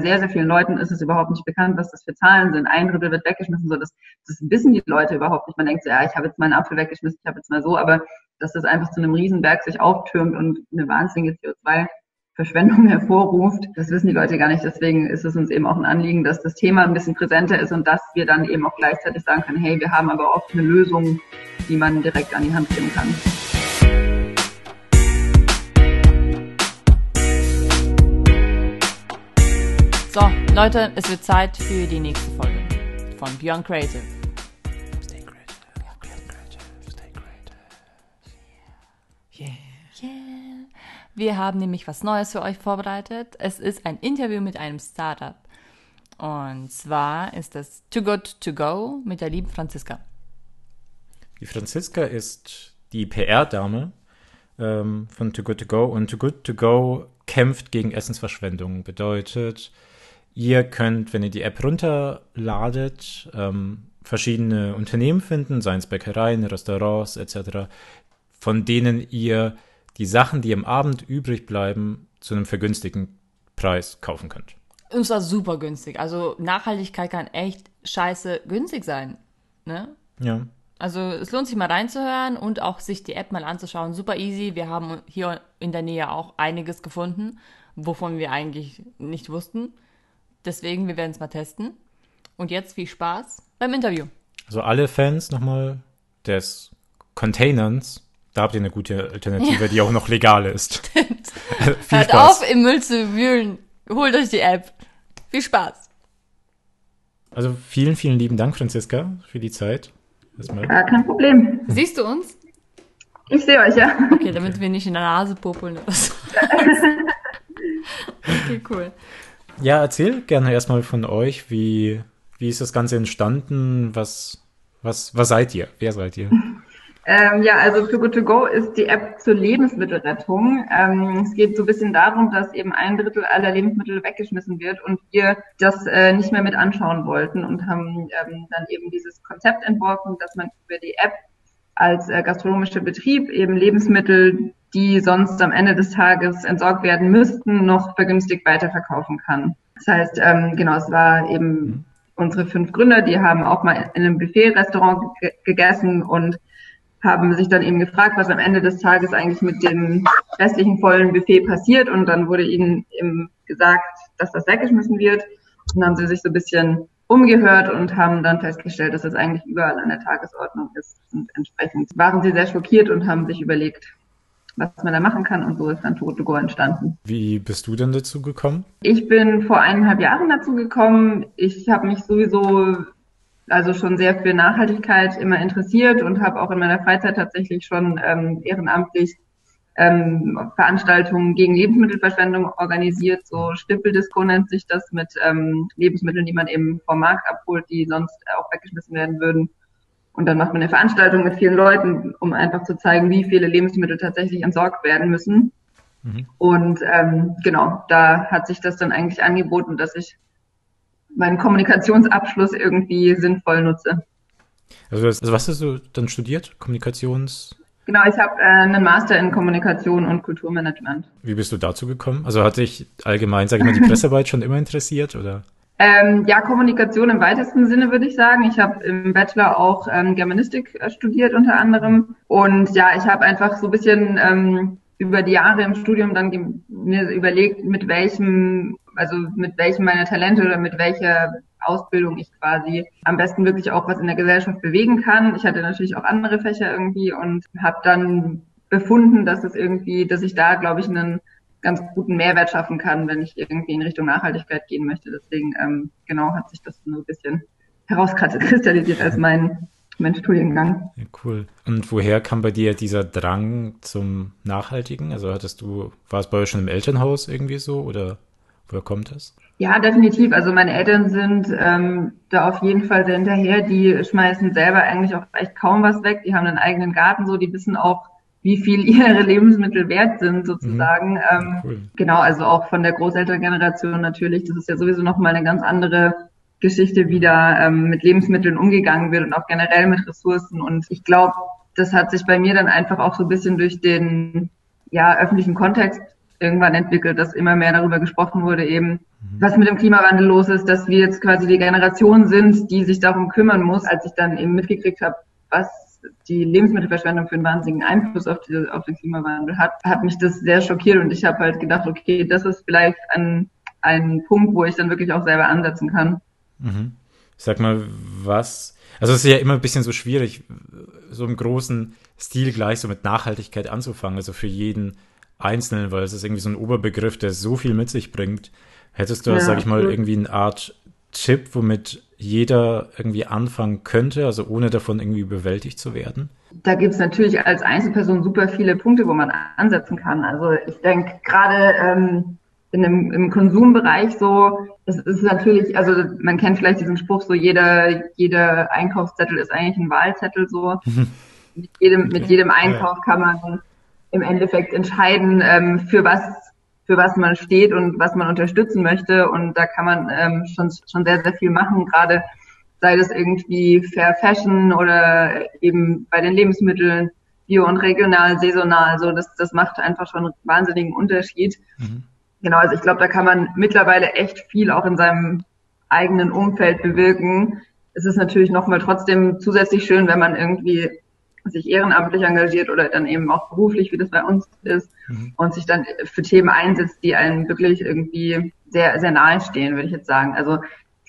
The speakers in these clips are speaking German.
sehr, sehr vielen Leuten ist es überhaupt nicht bekannt, was das für Zahlen sind. Ein Drittel wird weggeschmissen, so das, das wissen die Leute überhaupt nicht. Man denkt so, ja, ich habe jetzt meinen Apfel weggeschmissen, ich habe jetzt mal so, aber dass das einfach zu einem Riesenberg sich auftürmt und eine wahnsinnige CO2 Verschwendung hervorruft. Das wissen die Leute gar nicht. Deswegen ist es uns eben auch ein Anliegen, dass das Thema ein bisschen präsenter ist und dass wir dann eben auch gleichzeitig sagen können, hey, wir haben aber auch eine Lösung, die man direkt an die Hand geben kann. So, Leute, es wird Zeit für die nächste Folge von Beyond Creative. Stay creative, Beyond creative, stay creative. Yeah. Yeah. Wir haben nämlich was Neues für euch vorbereitet. Es ist ein Interview mit einem Startup. Und zwar ist das Too Good To Go mit der lieben Franziska. Die Franziska ist die PR-Dame ähm, von Too Good To Go und Too Good To Go kämpft gegen Essensverschwendung. Bedeutet, Ihr könnt, wenn ihr die App runterladet, ähm, verschiedene Unternehmen finden, seien es Bäckereien, Restaurants etc., von denen ihr die Sachen, die am Abend übrig bleiben, zu einem vergünstigten Preis kaufen könnt. Und zwar super günstig. Also Nachhaltigkeit kann echt scheiße günstig sein. Ne? Ja. Also es lohnt sich mal reinzuhören und auch sich die App mal anzuschauen. Super easy. Wir haben hier in der Nähe auch einiges gefunden, wovon wir eigentlich nicht wussten. Deswegen, wir werden es mal testen. Und jetzt viel Spaß beim Interview. Also alle Fans nochmal des Containers, da habt ihr eine gute Alternative, ja. die auch noch legal ist. viel Hört Spaß. auf, im Müll zu wühlen. Holt euch die App. Viel Spaß. Also vielen, vielen lieben Dank, Franziska, für die Zeit. Erstmal. Ja, kein Problem. Siehst du uns? Ich sehe euch, ja. Okay, damit wir nicht in der Nase popeln oder so. okay, cool. Ja, erzähl gerne erstmal von euch, wie, wie ist das Ganze entstanden? Was, was, was seid ihr? Wer seid ihr? Ähm, ja, also Too Good To Go ist die App zur Lebensmittelrettung. Ähm, es geht so ein bisschen darum, dass eben ein Drittel aller Lebensmittel weggeschmissen wird und wir das äh, nicht mehr mit anschauen wollten und haben ähm, dann eben dieses Konzept entworfen, dass man über die App als äh, gastronomischer Betrieb eben Lebensmittel, die sonst am Ende des Tages entsorgt werden müssten, noch vergünstigt weiterverkaufen kann. Das heißt, ähm, genau, es war eben unsere fünf Gründer, die haben auch mal in einem Buffet-Restaurant gegessen und haben sich dann eben gefragt, was am Ende des Tages eigentlich mit dem restlichen vollen Buffet passiert. Und dann wurde ihnen eben gesagt, dass das weggeschmissen wird. Und dann haben sie sich so ein bisschen umgehört und haben dann festgestellt, dass es eigentlich überall an der Tagesordnung ist. Und entsprechend waren sie sehr schockiert und haben sich überlegt, was man da machen kann. Und so ist dann Totogo entstanden. Wie bist du denn dazu gekommen? Ich bin vor eineinhalb Jahren dazu gekommen. Ich habe mich sowieso also schon sehr für Nachhaltigkeit immer interessiert und habe auch in meiner Freizeit tatsächlich schon ähm, ehrenamtlich ähm, Veranstaltungen gegen Lebensmittelverschwendung organisiert. So Stippeldisco nennt sich das mit ähm, Lebensmitteln, die man eben vom Markt abholt, die sonst auch weggeschmissen werden würden. Und dann macht man eine Veranstaltung mit vielen Leuten, um einfach zu zeigen, wie viele Lebensmittel tatsächlich entsorgt werden müssen. Mhm. Und ähm, genau, da hat sich das dann eigentlich angeboten, dass ich meinen Kommunikationsabschluss irgendwie sinnvoll nutze. Also, also was hast du dann studiert? Kommunikations? Genau, ich habe äh, einen Master in Kommunikation und Kulturmanagement. Wie bist du dazu gekommen? Also hat dich allgemein, sage ich mal, die Pressearbeit schon immer interessiert oder? Ähm, ja, Kommunikation im weitesten Sinne würde ich sagen. Ich habe im Bachelor auch ähm, Germanistik äh, studiert unter anderem. Und ja, ich habe einfach so ein bisschen ähm, über die Jahre im Studium dann mir überlegt, mit welchem, also mit welchem meiner Talente oder mit welcher Ausbildung ich quasi am besten wirklich auch was in der Gesellschaft bewegen kann. Ich hatte natürlich auch andere Fächer irgendwie und habe dann befunden, dass es irgendwie, dass ich da, glaube ich, einen ganz guten Mehrwert schaffen kann, wenn ich irgendwie in Richtung Nachhaltigkeit gehen möchte. Deswegen ähm, genau hat sich das so ein bisschen herauskristallisiert als mein mein Studiengang. Ja, cool. Und woher kam bei dir dieser Drang zum Nachhaltigen? Also hattest du, war es bei euch schon im Elternhaus irgendwie so oder woher kommt das? Ja, definitiv. Also meine Eltern sind ähm, da auf jeden Fall sehr hinterher. Die schmeißen selber eigentlich auch echt kaum was weg. Die haben einen eigenen Garten, so die wissen auch, wie viel ihre Lebensmittel wert sind sozusagen. Mhm. Ähm, cool. Genau, also auch von der Großelterngeneration natürlich. Das ist ja sowieso nochmal eine ganz andere Geschichte, wie da ähm, mit Lebensmitteln umgegangen wird und auch generell mit Ressourcen. Und ich glaube, das hat sich bei mir dann einfach auch so ein bisschen durch den ja, öffentlichen Kontext irgendwann entwickelt, dass immer mehr darüber gesprochen wurde, eben, mhm. was mit dem Klimawandel los ist, dass wir jetzt quasi die Generation sind, die sich darum kümmern muss, als ich dann eben mitgekriegt habe, was die Lebensmittelverschwendung für einen wahnsinnigen Einfluss auf, die, auf den Klimawandel hat, hat mich das sehr schockiert und ich habe halt gedacht, okay, das ist vielleicht ein, ein Punkt, wo ich dann wirklich auch selber ansetzen kann. Mhm. Sag mal, was, also es ist ja immer ein bisschen so schwierig, so im großen Stil gleich so mit Nachhaltigkeit anzufangen, also für jeden Einzelnen, weil es ist irgendwie so ein Oberbegriff, der so viel mit sich bringt. Hättest du, ja, sag ich mal, irgendwie eine Art Tipp, womit jeder irgendwie anfangen könnte, also ohne davon irgendwie überwältigt zu werden? Da gibt es natürlich als Einzelperson super viele Punkte, wo man ansetzen kann. Also ich denke gerade ähm, in dem, im Konsumbereich so, es ist natürlich, also man kennt vielleicht diesen Spruch so, jeder, jeder Einkaufszettel ist eigentlich ein Wahlzettel so. mit jedem, okay. mit jedem Einkauf kann man im Endeffekt entscheiden, ähm, für was für was man steht und was man unterstützen möchte. Und da kann man ähm, schon, schon sehr, sehr viel machen, gerade sei das irgendwie Fair Fashion oder eben bei den Lebensmitteln, bio und regional, saisonal. So, das, das macht einfach schon einen wahnsinnigen Unterschied. Mhm. Genau, also ich glaube, da kann man mittlerweile echt viel auch in seinem eigenen Umfeld bewirken. Es ist natürlich nochmal trotzdem zusätzlich schön, wenn man irgendwie sich ehrenamtlich engagiert oder dann eben auch beruflich, wie das bei uns ist, mhm. und sich dann für Themen einsetzt, die einem wirklich irgendwie sehr, sehr nahe stehen, würde ich jetzt sagen. Also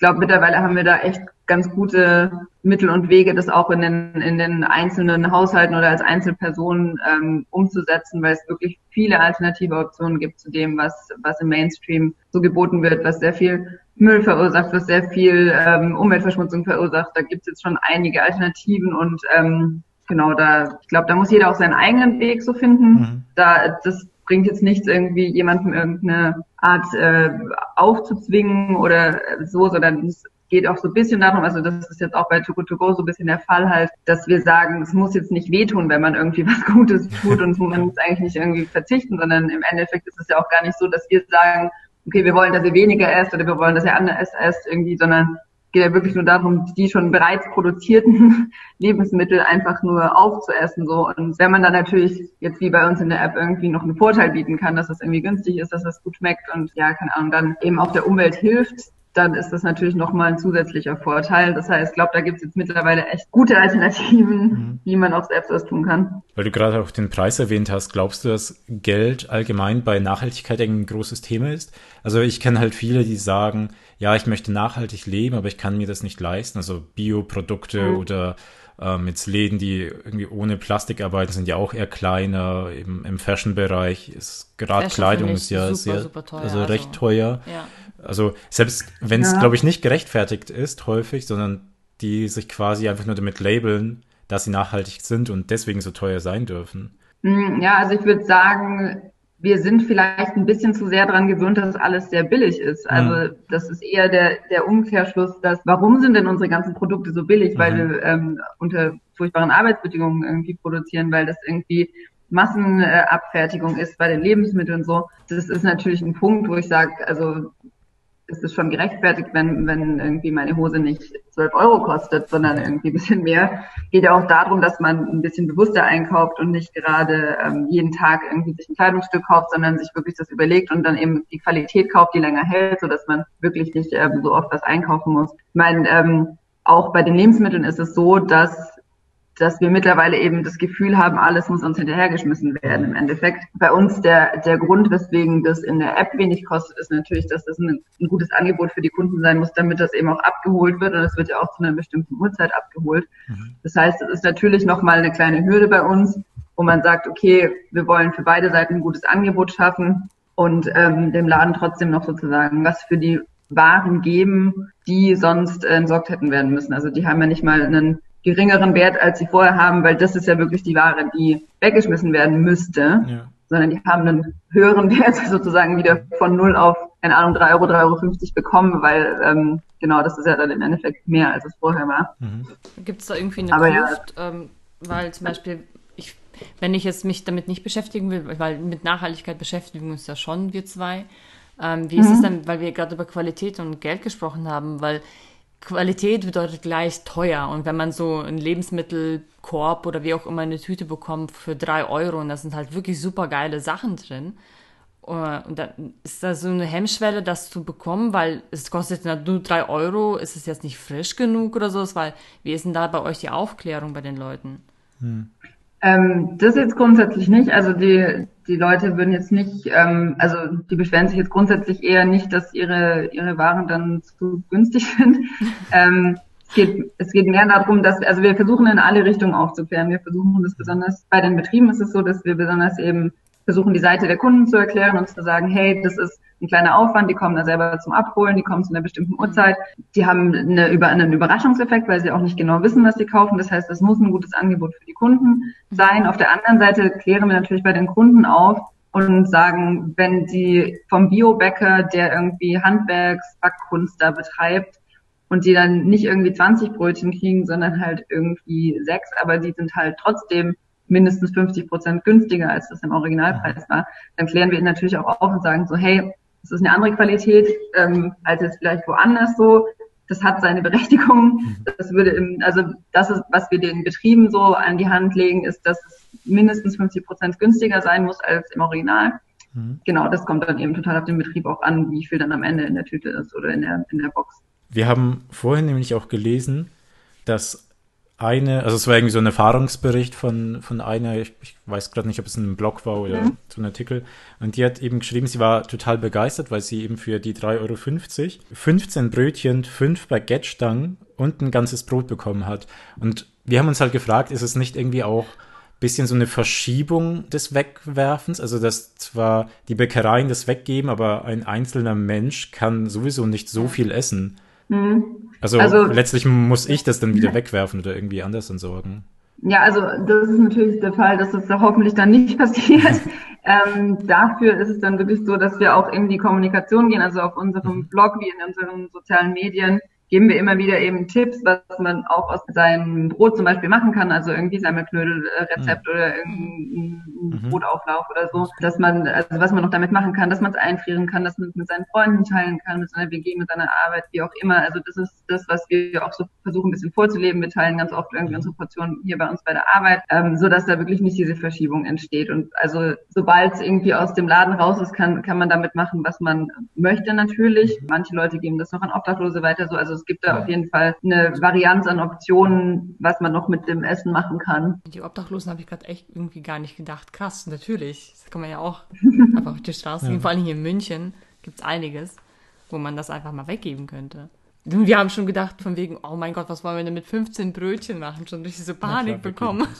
ich glaube, mittlerweile haben wir da echt ganz gute Mittel und Wege, das auch in den, in den einzelnen Haushalten oder als Einzelpersonen ähm, umzusetzen, weil es wirklich viele alternative Optionen gibt zu dem, was, was im Mainstream so geboten wird, was sehr viel Müll verursacht, was sehr viel ähm, Umweltverschmutzung verursacht. Da gibt es jetzt schon einige Alternativen und ähm, genau, da, ich glaube, da muss jeder auch seinen eigenen Weg so finden. Mhm. Da, das bringt jetzt nichts, irgendwie jemandem irgendeine Art äh, aufzuzwingen oder so, sondern es geht auch so ein bisschen darum, also das ist jetzt auch bei Too Good To Go so ein bisschen der Fall halt, dass wir sagen, es muss jetzt nicht wehtun, wenn man irgendwie was Gutes tut und man muss eigentlich nicht irgendwie verzichten, sondern im Endeffekt ist es ja auch gar nicht so, dass wir sagen, okay, wir wollen, dass ihr weniger esst oder wir wollen, dass ihr anders esst irgendwie, sondern geht ja wirklich nur darum, die schon bereits produzierten Lebensmittel einfach nur aufzuessen. So. Und wenn man dann natürlich jetzt wie bei uns in der App irgendwie noch einen Vorteil bieten kann, dass es irgendwie günstig ist, dass es gut schmeckt und ja, keine Ahnung, dann eben auch der Umwelt hilft, dann ist das natürlich nochmal ein zusätzlicher Vorteil. Das heißt, ich glaube, da gibt es jetzt mittlerweile echt gute Alternativen, mhm. wie man auch selbst was tun kann. Weil du gerade auch den Preis erwähnt hast, glaubst du, dass Geld allgemein bei Nachhaltigkeit ein großes Thema ist? Also ich kenne halt viele, die sagen, ja, ich möchte nachhaltig leben, aber ich kann mir das nicht leisten. Also Bioprodukte mhm. oder ähm, jetzt Läden, die irgendwie ohne Plastik arbeiten, sind ja auch eher kleiner. Eben im Fashion-Bereich ist gerade Kleidung ist ja super, sehr, super teuer, also, also recht teuer. Ja. Also selbst wenn es, ja. glaube ich, nicht gerechtfertigt ist, häufig, sondern die sich quasi einfach nur damit labeln, dass sie nachhaltig sind und deswegen so teuer sein dürfen. Hm, ja, also ich würde sagen, wir sind vielleicht ein bisschen zu sehr daran gewöhnt, dass alles sehr billig ist. Also mhm. das ist eher der, der Umkehrschluss, dass warum sind denn unsere ganzen Produkte so billig? Mhm. Weil wir ähm, unter furchtbaren Arbeitsbedingungen irgendwie produzieren, weil das irgendwie Massenabfertigung ist bei den Lebensmitteln so. Das ist natürlich ein Punkt, wo ich sage, also ist es schon gerechtfertigt, wenn, wenn irgendwie meine Hose nicht 12 Euro kostet, sondern irgendwie ein bisschen mehr. Geht ja auch darum, dass man ein bisschen bewusster einkauft und nicht gerade ähm, jeden Tag irgendwie sich ein Kleidungsstück kauft, sondern sich wirklich das überlegt und dann eben die Qualität kauft, die länger hält, so dass man wirklich nicht ähm, so oft was einkaufen muss. Ich meine, ähm, auch bei den Lebensmitteln ist es so, dass dass wir mittlerweile eben das Gefühl haben, alles muss uns hinterhergeschmissen werden. Im Endeffekt bei uns der, der Grund, weswegen das in der App wenig kostet, ist natürlich, dass das ein, ein gutes Angebot für die Kunden sein muss, damit das eben auch abgeholt wird. Und es wird ja auch zu einer bestimmten Uhrzeit abgeholt. Mhm. Das heißt, es ist natürlich nochmal eine kleine Hürde bei uns, wo man sagt, okay, wir wollen für beide Seiten ein gutes Angebot schaffen und ähm, dem Laden trotzdem noch sozusagen was für die Waren geben, die sonst äh, entsorgt hätten werden müssen. Also die haben ja nicht mal einen geringeren Wert, als sie vorher haben, weil das ist ja wirklich die Ware, die weggeschmissen werden müsste, ja. sondern die haben einen höheren Wert sozusagen wieder von null auf, keine Ahnung, drei Euro, drei Euro fünfzig bekommen, weil ähm, genau, das ist ja dann im Endeffekt mehr, als es vorher war. Mhm. Gibt es da irgendwie eine Aber Kluft, ja. ähm, weil zum Beispiel ich, wenn ich jetzt mich damit nicht beschäftigen will, weil mit Nachhaltigkeit beschäftigen uns ja schon wir zwei. Ähm, wie mhm. ist es denn, weil wir gerade über Qualität und Geld gesprochen haben, weil Qualität bedeutet gleich teuer. Und wenn man so einen Lebensmittelkorb oder wie auch immer eine Tüte bekommt für drei Euro und da sind halt wirklich super geile Sachen drin. Äh, und dann ist da so eine Hemmschwelle, das zu bekommen, weil es kostet nur drei Euro, ist es jetzt nicht frisch genug oder so, weil wie ist denn da bei euch die Aufklärung bei den Leuten? Hm. Ähm, das jetzt grundsätzlich nicht. Also die, die Leute würden jetzt nicht, ähm, also die beschweren sich jetzt grundsätzlich eher nicht, dass ihre, ihre Waren dann zu günstig sind. ähm, es geht, es geht mehr darum, dass, also wir versuchen in alle Richtungen aufzuklären. Wir versuchen das besonders, bei den Betrieben ist es so, dass wir besonders eben versuchen, die Seite der Kunden zu erklären und zu sagen, hey, das ist ein kleiner Aufwand, die kommen da selber zum Abholen, die kommen zu einer bestimmten Uhrzeit, die haben eine, über, einen Überraschungseffekt, weil sie auch nicht genau wissen, was sie kaufen. Das heißt, das muss ein gutes Angebot für die Kunden sein. Auf der anderen Seite klären wir natürlich bei den Kunden auf und sagen, wenn die vom Biobäcker, der irgendwie Handwerksbackkunst da betreibt, und die dann nicht irgendwie 20 Brötchen kriegen, sondern halt irgendwie sechs, aber die sind halt trotzdem mindestens 50 Prozent günstiger, als das im Originalpreis war, dann klären wir ihn natürlich auch auf und sagen so, hey, das ist eine andere Qualität ähm, als jetzt vielleicht woanders so. Das hat seine Berechtigung. Mhm. Das würde im, also das ist, was wir den Betrieben so an die Hand legen, ist, dass es mindestens 50 Prozent günstiger sein muss als im Original. Mhm. Genau, das kommt dann eben total auf den Betrieb auch an, wie viel dann am Ende in der Tüte ist oder in der, in der Box. Wir haben vorhin nämlich auch gelesen, dass eine, also es war irgendwie so ein Erfahrungsbericht von, von einer, ich, ich weiß gerade nicht, ob es ein Blog war oder mhm. so ein Artikel, und die hat eben geschrieben, sie war total begeistert, weil sie eben für die 3,50 Euro 15 Brötchen, 5 Baguette-Stangen und ein ganzes Brot bekommen hat. Und wir haben uns halt gefragt, ist es nicht irgendwie auch bisschen so eine Verschiebung des Wegwerfens, also dass zwar die Bäckereien das weggeben, aber ein einzelner Mensch kann sowieso nicht so viel essen. Mhm. Also, also, letztlich muss ich das dann wieder wegwerfen oder irgendwie anders entsorgen. Ja, also das ist natürlich der Fall, dass das da hoffentlich dann nicht passiert. ähm, dafür ist es dann wirklich so, dass wir auch in die Kommunikation gehen, also auf unserem mhm. Blog wie in unseren sozialen Medien geben wir immer wieder eben Tipps, was man auch aus seinem Brot zum Beispiel machen kann, also irgendwie Semmelknödelrezept mhm. oder irgendein mhm. Brotauflauf oder so, dass man, also was man noch damit machen kann, dass man es einfrieren kann, dass man es mit seinen Freunden teilen kann, mit seiner WG, mit seiner Arbeit, wie auch immer. Also das ist das, was wir auch so versuchen, ein bisschen vorzuleben. Wir teilen ganz oft irgendwie unsere Portionen hier bei uns bei der Arbeit, ähm, so dass da wirklich nicht diese Verschiebung entsteht. Und also sobald es irgendwie aus dem Laden raus ist, kann, kann man damit machen, was man möchte natürlich. Manche Leute geben das noch an Obdachlose weiter, so also es gibt da auf jeden Fall eine Varianz an Optionen, was man noch mit dem Essen machen kann. Die Obdachlosen habe ich gerade echt irgendwie gar nicht gedacht. Krass, natürlich. Das kann man ja auch einfach auf die Straße gehen. Ja. Vor allem hier in München gibt es einiges, wo man das einfach mal weggeben könnte. Wir haben schon gedacht, von wegen, oh mein Gott, was wollen wir denn mit 15 Brötchen machen? Schon durch diese Panik bekommen.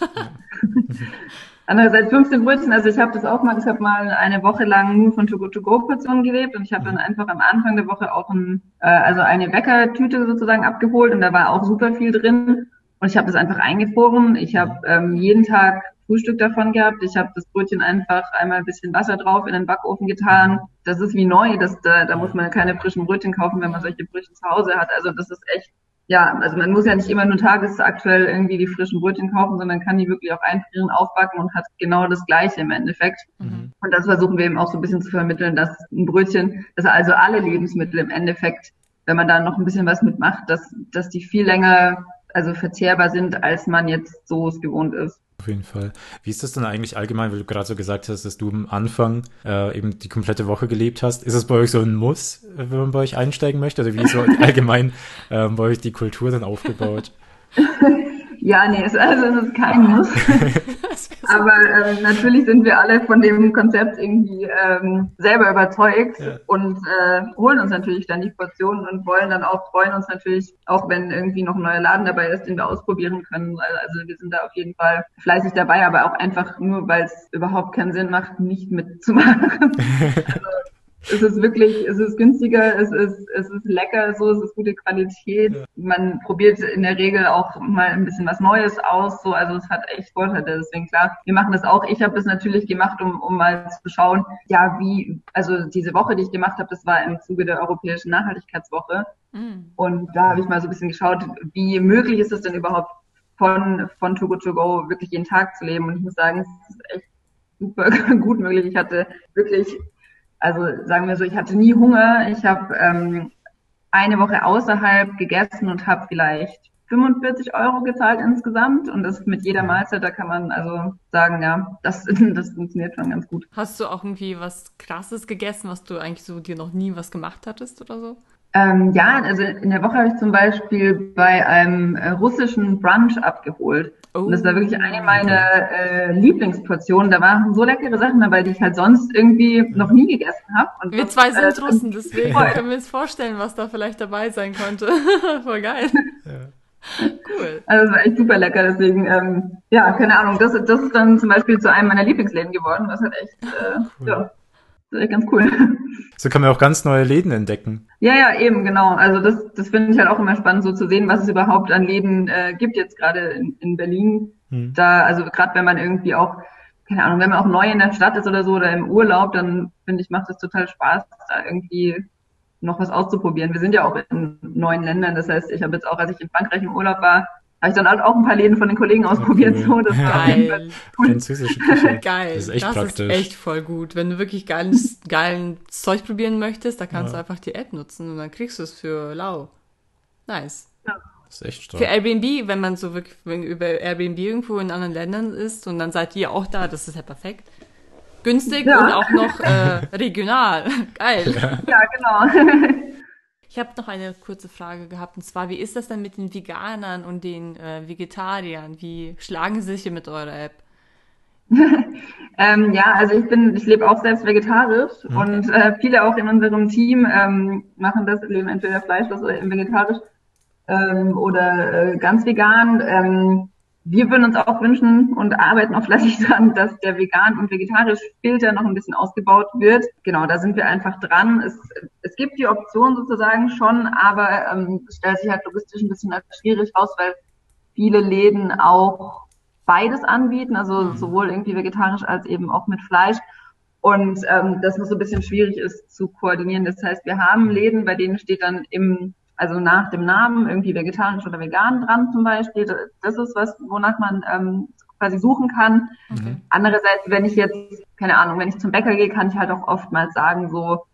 Andererseits 15 Brötchen, also ich habe das auch mal, ich habe mal eine Woche lang nur von To-Go-To-Go-Portionen gelebt und ich habe dann mhm. einfach am Anfang der Woche auch ein, äh, also eine Bäckertüte sozusagen abgeholt und da war auch super viel drin und ich habe das einfach eingefroren. Ich habe ähm, jeden Tag Frühstück davon gehabt. Ich habe das Brötchen einfach einmal ein bisschen Wasser drauf in den Backofen getan. Das ist wie neu. Das, da, da muss man keine frischen Brötchen kaufen, wenn man solche Brötchen zu Hause hat. Also das ist echt ja, also man muss ja nicht immer nur tagesaktuell irgendwie die frischen Brötchen kaufen, sondern kann die wirklich auch einfrieren, aufbacken und hat genau das Gleiche im Endeffekt. Mhm. Und das versuchen wir eben auch so ein bisschen zu vermitteln, dass ein Brötchen, dass also alle Lebensmittel im Endeffekt, wenn man da noch ein bisschen was mitmacht, dass, dass die viel länger also verzehrbar sind, als man jetzt so es gewohnt ist. Auf jeden Fall. Wie ist das denn eigentlich allgemein, weil du gerade so gesagt hast, dass du am Anfang äh, eben die komplette Woche gelebt hast? Ist es bei euch so ein Muss, wenn man bei euch einsteigen möchte? Oder wie ist so allgemein äh, bei euch die Kultur dann aufgebaut? Ja, nee, es, also es ist kein Muss. Aber ähm, natürlich sind wir alle von dem Konzept irgendwie ähm, selber überzeugt ja. und äh, holen uns natürlich dann die Portionen und wollen dann auch, freuen uns natürlich, auch wenn irgendwie noch ein neuer Laden dabei ist, den wir ausprobieren können. Also wir sind da auf jeden Fall fleißig dabei, aber auch einfach nur, weil es überhaupt keinen Sinn macht, nicht mitzumachen. also, es ist wirklich, es ist günstiger, es ist, es ist lecker, so, es ist gute Qualität. Ja. Man probiert in der Regel auch mal ein bisschen was Neues aus, so, also es hat echt Vorteile. Deswegen klar, wir machen das auch. Ich habe das natürlich gemacht, um, um mal zu schauen, ja, wie, also diese Woche, die ich gemacht habe, das war im Zuge der Europäischen Nachhaltigkeitswoche. Mhm. Und da habe ich mal so ein bisschen geschaut, wie möglich ist es denn überhaupt von, von Too Good To Go wirklich jeden Tag zu leben. Und ich muss sagen, es ist echt super gut möglich. Ich hatte wirklich also sagen wir so, ich hatte nie Hunger. Ich habe ähm, eine Woche außerhalb gegessen und habe vielleicht 45 Euro gezahlt insgesamt und das mit jeder Mahlzeit, da kann man also sagen, ja, das, das funktioniert schon ganz gut. Hast du auch irgendwie was Krasses gegessen, was du eigentlich so dir noch nie was gemacht hattest oder so? Ähm, ja, also in der Woche habe ich zum Beispiel bei einem äh, russischen Brunch abgeholt. Oh. Und das war wirklich eine meiner äh, Lieblingsportionen. Da waren so leckere Sachen dabei, die ich halt sonst irgendwie noch nie gegessen habe. Wir das, zwei sind äh, Russen, deswegen können wir uns vorstellen, was da vielleicht dabei sein konnte. Voll geil. Ja. Cool. Also es war echt super lecker, deswegen, ähm, ja, keine Ahnung, das, das ist dann zum Beispiel zu einem meiner Lieblingsläden geworden, was halt echt, äh, cool. ja, ganz cool. So kann man auch ganz neue Läden entdecken. Ja, ja, eben, genau. Also das, das finde ich halt auch immer spannend, so zu sehen, was es überhaupt an Läden äh, gibt jetzt gerade in, in Berlin. Hm. Da, also gerade wenn man irgendwie auch, keine Ahnung, wenn man auch neu in der Stadt ist oder so oder im Urlaub, dann finde ich, macht es total Spaß, da irgendwie noch was auszuprobieren. Wir sind ja auch in neuen Ländern. Das heißt, ich habe jetzt auch, als ich in Frankreich im Urlaub war, habe ich dann halt auch ein paar Läden von den Kollegen ausprobiert. Okay. So, das Geil. War Französische Küche. Geil. Das ist echt das praktisch. ist echt voll gut. Wenn du wirklich geiles, geilen Zeug probieren möchtest, da kannst ja. du einfach die App nutzen und dann kriegst du es für lau. Nice. Ja. Das ist echt stark. Für Airbnb, wenn man so wirklich über Airbnb irgendwo in anderen Ländern ist und dann seid ihr auch da, das ist ja perfekt. Günstig ja. und auch noch äh, regional. Geil. Ja, genau. Ich habe noch eine kurze Frage gehabt, und zwar, wie ist das denn mit den Veganern und den äh, Vegetariern? Wie schlagen sie sich hier mit eurer App? ähm, ja, also ich bin, ich lebe auch selbst vegetarisch okay. und äh, viele auch in unserem Team ähm, machen das, leben entweder fleischlos oder vegetarisch ähm, oder äh, ganz vegan. Wir würden uns auch wünschen und arbeiten auch fleißig daran, dass der vegan und vegetarisch Filter noch ein bisschen ausgebaut wird. Genau, da sind wir einfach dran. Es, es gibt die Option sozusagen schon, aber ähm, es stellt sich halt logistisch ein bisschen schwierig raus, weil viele Läden auch beides anbieten, also mhm. sowohl irgendwie vegetarisch als eben auch mit Fleisch. Und ähm, das noch so ein bisschen schwierig ist zu koordinieren. Das heißt, wir haben Läden, bei denen steht dann im also nach dem Namen irgendwie vegetarisch oder vegan dran zum Beispiel. Das ist was, wonach man ähm, quasi suchen kann. Okay. Andererseits, wenn ich jetzt, keine Ahnung, wenn ich zum Bäcker gehe, kann ich halt auch oftmals sagen, so,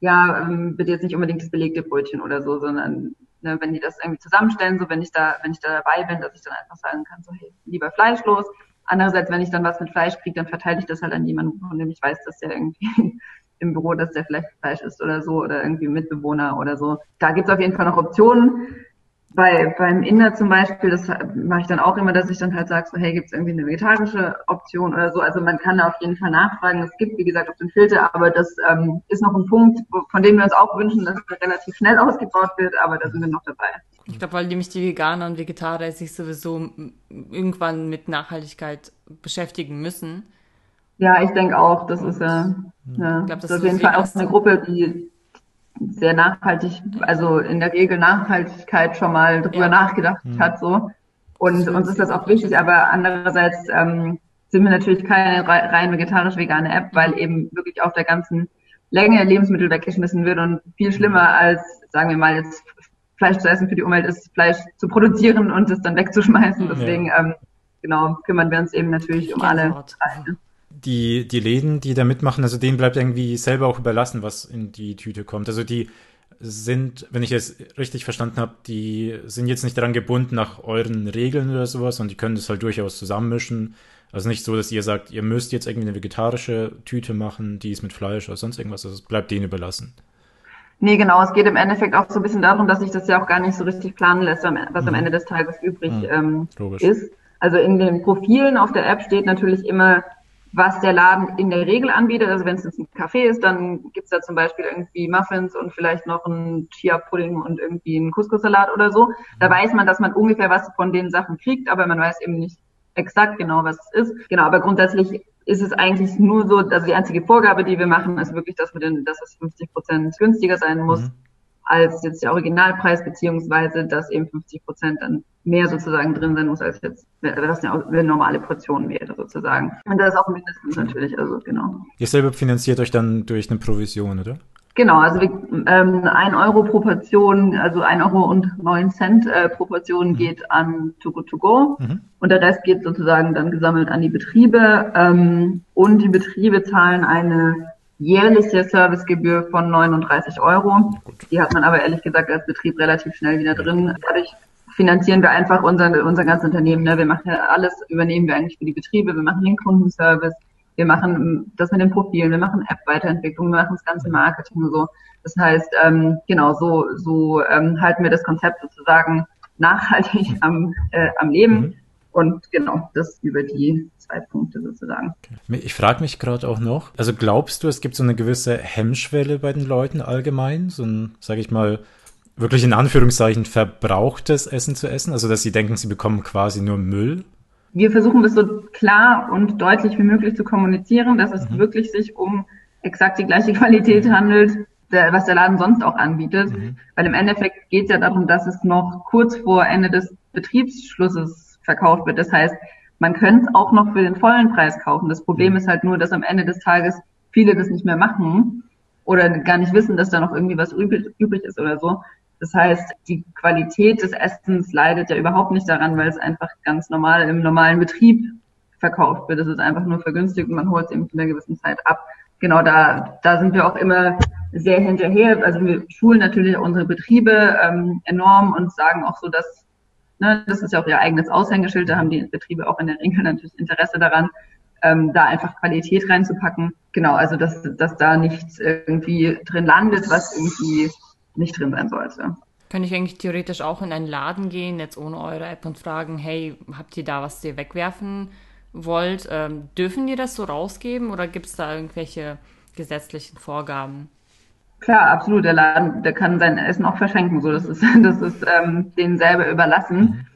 ja, ähm, bitte jetzt nicht unbedingt das belegte Brötchen oder so, sondern ne, wenn die das irgendwie zusammenstellen, so wenn ich da, wenn ich da dabei bin, dass ich dann einfach sagen kann, so, hey, lieber fleischlos. Andererseits, wenn ich dann was mit Fleisch kriege, dann verteile ich das halt an jemanden, von dem ich weiß, dass der irgendwie im Büro, dass der vielleicht Fleisch isst oder so oder irgendwie Mitbewohner oder so. Da gibt's auf jeden Fall noch Optionen. Bei, beim Inder zum Beispiel, das mache ich dann auch immer, dass ich dann halt sage, so, hey, gibt's irgendwie eine vegetarische Option oder so. Also man kann da auf jeden Fall nachfragen. Es gibt, wie gesagt, auch den Filter, aber das ähm, ist noch ein Punkt, von dem wir uns auch wünschen, dass er relativ schnell ausgebaut wird, aber da sind wir noch dabei. Ich glaube, weil nämlich die Veganer und Vegetarier sich sowieso irgendwann mit Nachhaltigkeit beschäftigen müssen. Ja, ich denke auch, das ist ja, ja ich glaub, das ist auf jeden Fall auch eine Gruppe, die sehr nachhaltig, also in der Regel Nachhaltigkeit schon mal drüber ja. nachgedacht mhm. hat, so. Und uns ist das auch wichtig, aber andererseits ähm, sind wir natürlich keine rein vegetarisch-vegane App, weil eben wirklich auf der ganzen Länge Lebensmittel weggeschmissen wird und viel schlimmer als, sagen wir mal, jetzt Fleisch zu essen für die Umwelt ist, Fleisch zu produzieren und es dann wegzuschmeißen. Deswegen, ja. ähm, genau, kümmern wir uns eben natürlich um alle. Die, die Läden, die da mitmachen, also denen bleibt irgendwie selber auch überlassen, was in die Tüte kommt. Also die sind, wenn ich es richtig verstanden habe, die sind jetzt nicht daran gebunden nach euren Regeln oder sowas und die können das halt durchaus zusammenmischen. Also nicht so, dass ihr sagt, ihr müsst jetzt irgendwie eine vegetarische Tüte machen, die ist mit Fleisch oder sonst irgendwas. Also es bleibt denen überlassen. Nee, genau. Es geht im Endeffekt auch so ein bisschen darum, dass sich das ja auch gar nicht so richtig planen lässt, was mhm. am Ende des Tages übrig mhm. ähm, ist. Also in den Profilen auf der App steht natürlich immer was der Laden in der Regel anbietet. Also wenn es jetzt ein Café ist, dann gibt's da zum Beispiel irgendwie Muffins und vielleicht noch ein Chia-Pudding und irgendwie einen Couscous-Salat oder so. Da mhm. weiß man, dass man ungefähr was von den Sachen kriegt, aber man weiß eben nicht exakt genau, was es ist. Genau, aber grundsätzlich ist es eigentlich nur so, also die einzige Vorgabe, die wir machen, ist wirklich, dass, wir den, dass es 50 Prozent günstiger sein muss. Mhm als jetzt der Originalpreis, beziehungsweise dass eben 50 Prozent dann mehr sozusagen drin sein muss, als jetzt, was eine normale Portion wäre sozusagen. Und das ist auch mindestens natürlich, also genau. Ihr selber finanziert euch dann durch eine Provision, oder? Genau, also wir, ähm, ein Euro pro Portion, also ein Euro und neun Cent äh, pro Portion mhm. geht an To Go To Go mhm. und der Rest geht sozusagen dann gesammelt an die Betriebe ähm, und die Betriebe zahlen eine jährliche Servicegebühr von 39 Euro. Die hat man aber ehrlich gesagt als Betrieb relativ schnell wieder drin. Dadurch finanzieren wir einfach unser, unser ganzes Unternehmen. Ne? Wir machen ja alles, übernehmen wir eigentlich für die Betriebe, wir machen den Kundenservice, wir machen das mit den Profilen, wir machen App-Weiterentwicklung, wir machen das ganze Marketing und so. Das heißt, ähm, genau, so, so ähm, halten wir das Konzept sozusagen nachhaltig am, äh, am Leben. Mhm. Und genau, das über die zwei Punkte sozusagen. Okay. Ich frage mich gerade auch noch, also glaubst du, es gibt so eine gewisse Hemmschwelle bei den Leuten allgemein, so ein, sage ich mal, wirklich in Anführungszeichen verbrauchtes Essen zu essen, also dass sie denken, sie bekommen quasi nur Müll? Wir versuchen das so klar und deutlich wie möglich zu kommunizieren, dass es mhm. wirklich sich um exakt die gleiche Qualität handelt, der, was der Laden sonst auch anbietet. Mhm. Weil im Endeffekt geht es ja darum, dass es noch kurz vor Ende des Betriebsschlusses verkauft wird. Das heißt, man könnte es auch noch für den vollen Preis kaufen. Das Problem mhm. ist halt nur, dass am Ende des Tages viele das nicht mehr machen oder gar nicht wissen, dass da noch irgendwie was übrig, ist oder so. Das heißt, die Qualität des Essens leidet ja überhaupt nicht daran, weil es einfach ganz normal im normalen Betrieb verkauft wird. Es ist einfach nur vergünstigt und man holt es eben in einer gewissen Zeit ab. Genau da, da sind wir auch immer sehr hinterher. Also wir schulen natürlich unsere Betriebe ähm, enorm und sagen auch so, dass ne, das ist ja auch ihr eigenes Aushängeschild, da haben die Betriebe auch in der Regel natürlich Interesse daran, ähm, da einfach Qualität reinzupacken. Genau, also dass, dass da nichts irgendwie drin landet, was irgendwie nicht drin sein sollte. Könnte ich eigentlich theoretisch auch in einen Laden gehen, jetzt ohne eure App und fragen, hey, habt ihr da was ihr wegwerfen wollt? Ähm, dürfen die das so rausgeben oder gibt es da irgendwelche gesetzlichen Vorgaben? Klar, absolut. Der Laden, der kann sein Essen auch verschenken. So, das ist, das ist ähm, denen selber überlassen. Mhm.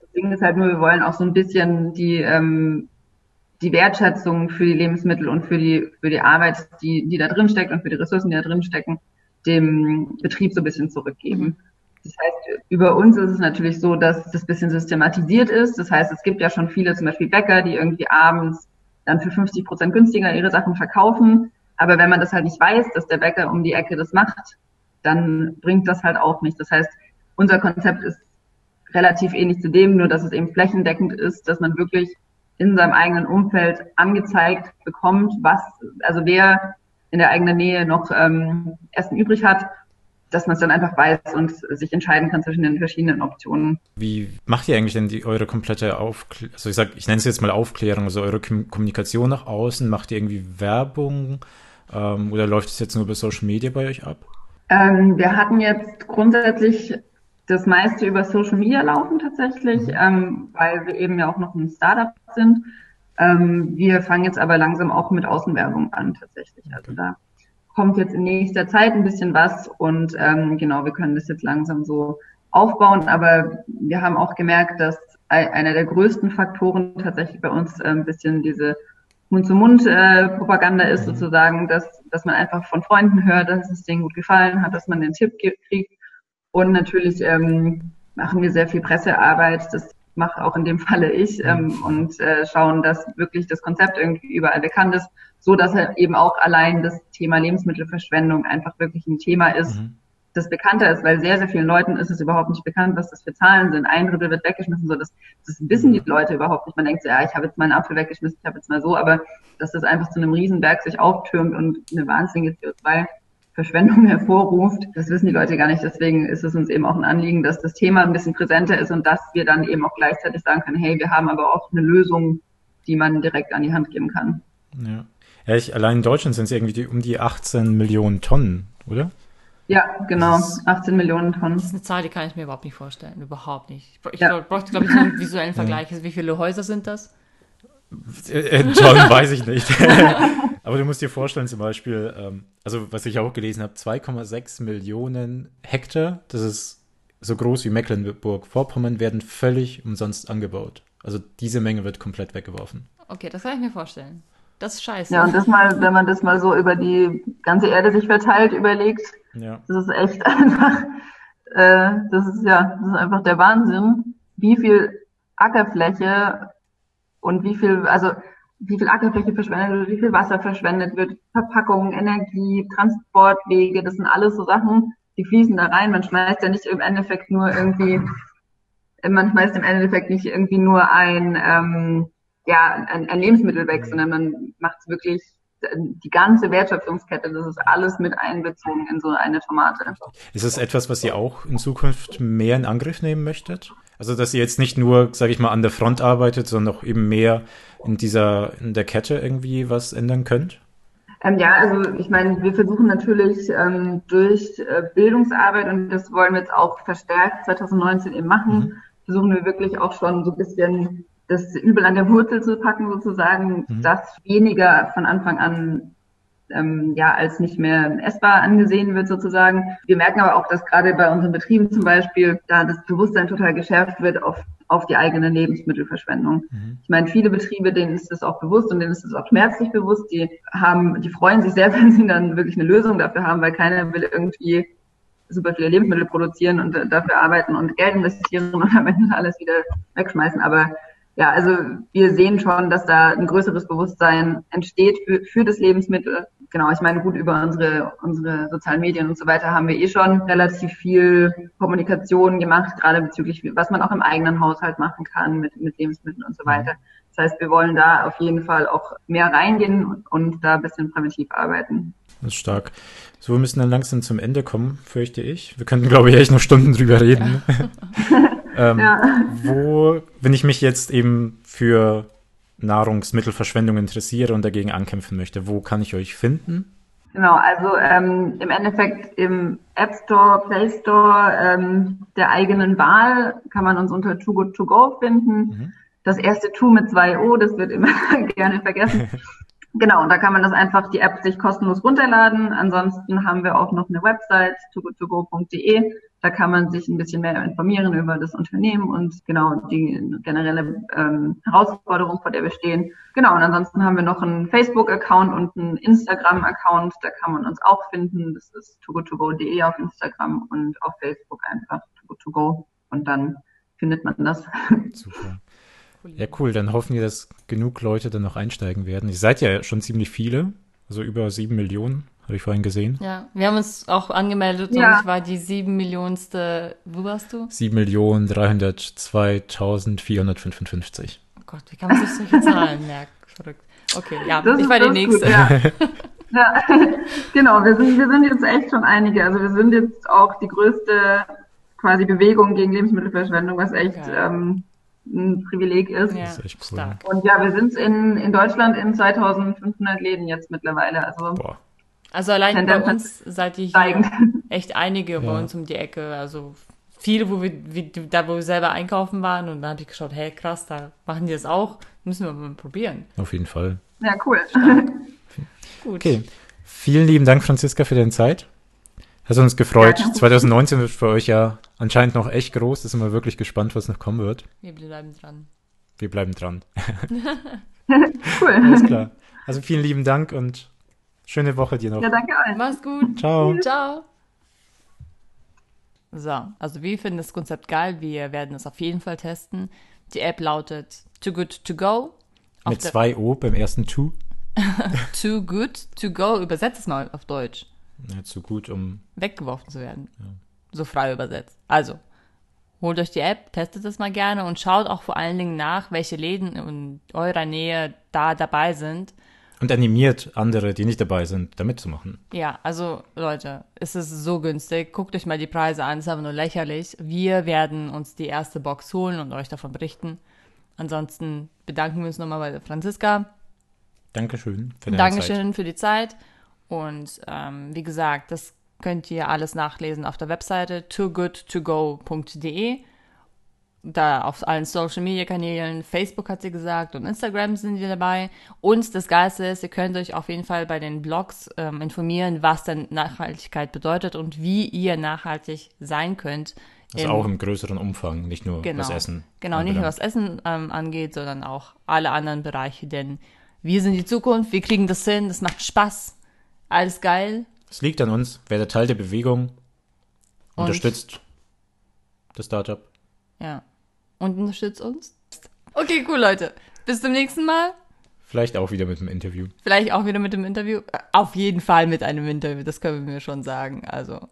Das Ding ist halt nur, wir wollen auch so ein bisschen die ähm, die Wertschätzung für die Lebensmittel und für die für die Arbeit, die die da drin steckt und für die Ressourcen, die da drin stecken, dem Betrieb so ein bisschen zurückgeben. Mhm. Das heißt, über uns ist es natürlich so, dass das bisschen systematisiert ist. Das heißt, es gibt ja schon viele, zum Beispiel Bäcker, die irgendwie abends dann für 50 Prozent günstiger ihre Sachen verkaufen. Aber wenn man das halt nicht weiß, dass der Bäcker um die Ecke das macht, dann bringt das halt auch nicht. Das heißt, unser Konzept ist relativ ähnlich zu dem, nur dass es eben flächendeckend ist, dass man wirklich in seinem eigenen Umfeld angezeigt bekommt, was, also wer in der eigenen Nähe noch ähm, Essen übrig hat, dass man es dann einfach weiß und sich entscheiden kann zwischen den verschiedenen Optionen. Wie macht ihr eigentlich denn die, eure komplette Aufklärung, also ich sag, ich nenne es jetzt mal Aufklärung, also eure Kommunikation nach außen, macht ihr irgendwie Werbung ähm, oder läuft es jetzt nur über Social Media bei euch ab? Ähm, wir hatten jetzt grundsätzlich das meiste über Social Media laufen tatsächlich, mhm. ähm, weil wir eben ja auch noch ein Startup sind. Ähm, wir fangen jetzt aber langsam auch mit Außenwerbung an tatsächlich. Also da kommt jetzt in nächster Zeit ein bisschen was und ähm, genau, wir können das jetzt langsam so aufbauen. Aber wir haben auch gemerkt, dass einer der größten Faktoren tatsächlich bei uns äh, ein bisschen diese Mund-zu-Mund-Propaganda ist sozusagen, dass, dass man einfach von Freunden hört, dass es denen gut gefallen hat, dass man den Tipp kriegt. Und natürlich ähm, machen wir sehr viel Pressearbeit. Das mache auch in dem Falle ich ähm, und äh, schauen, dass wirklich das Konzept irgendwie überall bekannt ist, so dass halt eben auch allein das Thema Lebensmittelverschwendung einfach wirklich ein Thema ist, mhm. das bekannter ist, weil sehr, sehr vielen Leuten ist es überhaupt nicht bekannt, was das für Zahlen sind. Ein Drittel wird weggeschmissen, so das, das wissen die Leute überhaupt nicht. Man denkt so, ja, ich habe jetzt mal einen Apfel weggeschmissen, ich habe jetzt mal so, aber dass das einfach zu einem Riesenberg sich auftürmt und eine wahnsinnige CO2 Verschwendung hervorruft. Das wissen die Leute gar nicht. Deswegen ist es uns eben auch ein Anliegen, dass das Thema ein bisschen präsenter ist und dass wir dann eben auch gleichzeitig sagen können, hey, wir haben aber auch eine Lösung, die man direkt an die Hand geben kann. Ja. ja ich, allein in Deutschland sind es irgendwie die, um die 18 Millionen Tonnen, oder? Ja, genau, 18 Millionen Tonnen. Das ist eine Zahl, die kann ich mir überhaupt nicht vorstellen. Überhaupt nicht. Ich, ja. bräuchte, glaube ich, einen visuellen Vergleich. Ja. Wie viele Häuser sind das? Äh, äh, John weiß ich nicht. Aber du musst dir vorstellen, zum Beispiel, ähm, also was ich auch gelesen habe, 2,6 Millionen Hektar, das ist so groß wie Mecklenburg-Vorpommern, werden völlig umsonst angebaut. Also diese Menge wird komplett weggeworfen. Okay, das kann ich mir vorstellen. Das ist scheiße. Ja, und das mal, wenn man das mal so über die ganze Erde sich verteilt überlegt, ja. das ist echt einfach, äh, das ist ja, das ist einfach der Wahnsinn, wie viel Ackerfläche und wie viel, also wie viel Ackerfläche verschwendet wird, wie viel Wasser verschwendet wird, Verpackungen, Energie, Transportwege, das sind alles so Sachen, die fließen da rein. Man schmeißt ja nicht im Endeffekt nur irgendwie, man schmeißt im Endeffekt nicht irgendwie nur ein, ähm, ja, ein, ein Lebensmittel weg, sondern man macht es wirklich die ganze Wertschöpfungskette, das ist alles mit einbezogen in so eine Tomate. Ist es etwas, was ihr auch in Zukunft mehr in Angriff nehmen möchtet? Also, dass ihr jetzt nicht nur, sage ich mal, an der Front arbeitet, sondern auch eben mehr in dieser, in der Kette irgendwie was ändern könnt? Ähm, ja, also ich meine, wir versuchen natürlich ähm, durch äh, Bildungsarbeit und das wollen wir jetzt auch verstärkt 2019 eben machen, mhm. versuchen wir wirklich auch schon so ein bisschen das Übel an der Wurzel zu packen sozusagen, mhm. dass weniger von Anfang an ähm, ja als nicht mehr essbar angesehen wird sozusagen. Wir merken aber auch, dass gerade bei unseren Betrieben zum Beispiel da das Bewusstsein total geschärft wird auf auf die eigene Lebensmittelverschwendung. Mhm. Ich meine, viele Betriebe, denen ist das auch bewusst und denen ist das auch schmerzlich bewusst. Die haben, die freuen sich sehr, wenn sie dann wirklich eine Lösung dafür haben, weil keiner will irgendwie super viele Lebensmittel produzieren und dafür arbeiten und Geld investieren und am Ende alles wieder wegschmeißen. Aber ja, also wir sehen schon, dass da ein größeres Bewusstsein entsteht für, für das Lebensmittel. Genau, ich meine, gut, über unsere, unsere sozialen Medien und so weiter haben wir eh schon relativ viel Kommunikation gemacht, gerade bezüglich, was man auch im eigenen Haushalt machen kann mit, mit Lebensmitteln und so weiter. Das heißt, wir wollen da auf jeden Fall auch mehr reingehen und, und da ein bisschen präventiv arbeiten. Das ist stark. So, wir müssen dann langsam zum Ende kommen, fürchte ich. Wir könnten, glaube ich, echt noch Stunden drüber reden. Ja. Ähm, ja. Wo, wenn ich mich jetzt eben für Nahrungsmittelverschwendung interessiere und dagegen ankämpfen möchte, wo kann ich euch finden? Genau, also ähm, im Endeffekt im App Store, Play Store ähm, der eigenen Wahl kann man uns unter Too Good To Go finden. Mhm. Das erste To mit zwei O, das wird immer gerne vergessen. Genau, und da kann man das einfach, die App sich kostenlos runterladen. Ansonsten haben wir auch noch eine Website, togotogo.de. Da kann man sich ein bisschen mehr informieren über das Unternehmen und genau die generelle ähm, Herausforderung, vor der wir stehen. Genau, und ansonsten haben wir noch einen Facebook-Account und einen Instagram-Account. Da kann man uns auch finden. Das ist togotogo.de auf Instagram und auf Facebook einfach togotogo. Und dann findet man das. Super. Ja, cool. Dann hoffen wir, dass genug Leute dann noch einsteigen werden. Ihr seid ja schon ziemlich viele, also über sieben Millionen, habe ich vorhin gesehen. Ja, wir haben uns auch angemeldet ja. und ich war die sieben Millionste. Wo warst du? Sieben Millionen dreihundertzweitausendvierhundertfünfundfünfzig. Oh Gott, wie kann man sich solche Zahlen merken? Verrückt. Okay, ja, das ich war die nächste. Gut, ja. ja. genau, wir sind, wir sind jetzt echt schon einige. Also wir sind jetzt auch die größte quasi Bewegung gegen Lebensmittelverschwendung, was echt okay. ähm, ein Privileg ist. Ja, das ist echt cool. Stark. Und ja, wir sind in, in Deutschland in 2500 Läden jetzt mittlerweile. Also, Boah. also allein bei uns seid ihr hier echt einige ja. bei uns um die Ecke. Also viele, wo wir, wie, da wo wir selber einkaufen waren und dann habe ich geschaut, hey krass, da machen die das auch. Müssen wir mal probieren. Auf jeden Fall. Ja, cool. Gut. Okay. Vielen lieben Dank, Franziska, für deine Zeit. Hat uns gefreut. Ja, 2019 wird für euch ja anscheinend noch echt groß. Da sind wir wirklich gespannt, was noch kommen wird. Wir bleiben dran. Wir bleiben dran. cool. Alles klar. Also vielen lieben Dank und schöne Woche dir noch. Ja, danke euch. Mach's gut. Ciao. Ciao. So, also wir finden das Konzept geil. Wir werden es auf jeden Fall testen. Die App lautet Too Good To Go. Mit zwei O beim ersten Too. too Good To Go. Übersetzt es mal auf Deutsch. Ja, zu gut, um weggeworfen zu werden. Ja. So frei übersetzt. Also, holt euch die App, testet es mal gerne und schaut auch vor allen Dingen nach, welche Läden in eurer Nähe da dabei sind. Und animiert andere, die nicht dabei sind, da mitzumachen. Ja, also Leute, es ist so günstig. Guckt euch mal die Preise an, es ist aber nur lächerlich. Wir werden uns die erste Box holen und euch davon berichten. Ansonsten bedanken wir uns nochmal bei Franziska. Dankeschön für deine Dankeschön Zeit. für die Zeit. Und ähm, wie gesagt, das könnt ihr alles nachlesen auf der Webseite toogoodtogo.de. Da auf allen Social Media Kanälen, Facebook hat sie gesagt und Instagram sind die dabei. Und das Geilste ist, ihr könnt euch auf jeden Fall bei den Blogs ähm, informieren, was denn Nachhaltigkeit bedeutet und wie ihr nachhaltig sein könnt. Also auch im größeren Umfang, nicht nur genau, was Essen. Genau, anbelangt. nicht nur was Essen ähm, angeht, sondern auch alle anderen Bereiche. Denn wir sind die Zukunft, wir kriegen das hin, das macht Spaß. Alles geil. Es liegt an uns. Werdet Teil der Bewegung. Und unterstützt das Startup. Ja. Und unterstützt uns. Okay, cool, Leute. Bis zum nächsten Mal. Vielleicht auch wieder mit dem Interview. Vielleicht auch wieder mit dem Interview. Auf jeden Fall mit einem Interview, das können wir schon sagen. Also,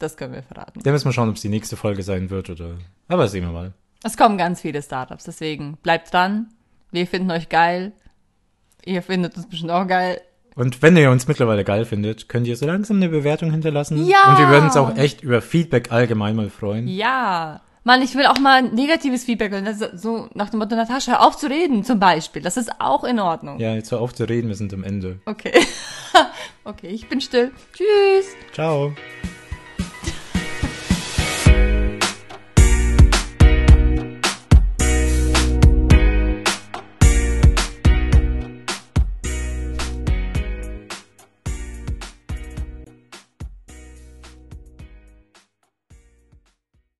das können wir verraten. Dann müssen wir schauen, ob es die nächste Folge sein wird oder. Aber sehen wir mal. Es kommen ganz viele Startups, deswegen bleibt dran. Wir finden euch geil. Ihr findet uns bestimmt auch geil. Und wenn ihr uns mittlerweile geil findet, könnt ihr so langsam eine Bewertung hinterlassen. Ja. Und wir würden uns auch echt über Feedback allgemein mal freuen. Ja. Mann, ich will auch mal negatives Feedback. So nach dem Motto, Natascha, hör auf zu reden zum Beispiel. Das ist auch in Ordnung. Ja, jetzt hör auf zu reden, wir sind am Ende. Okay. okay, ich bin still. Tschüss. Ciao.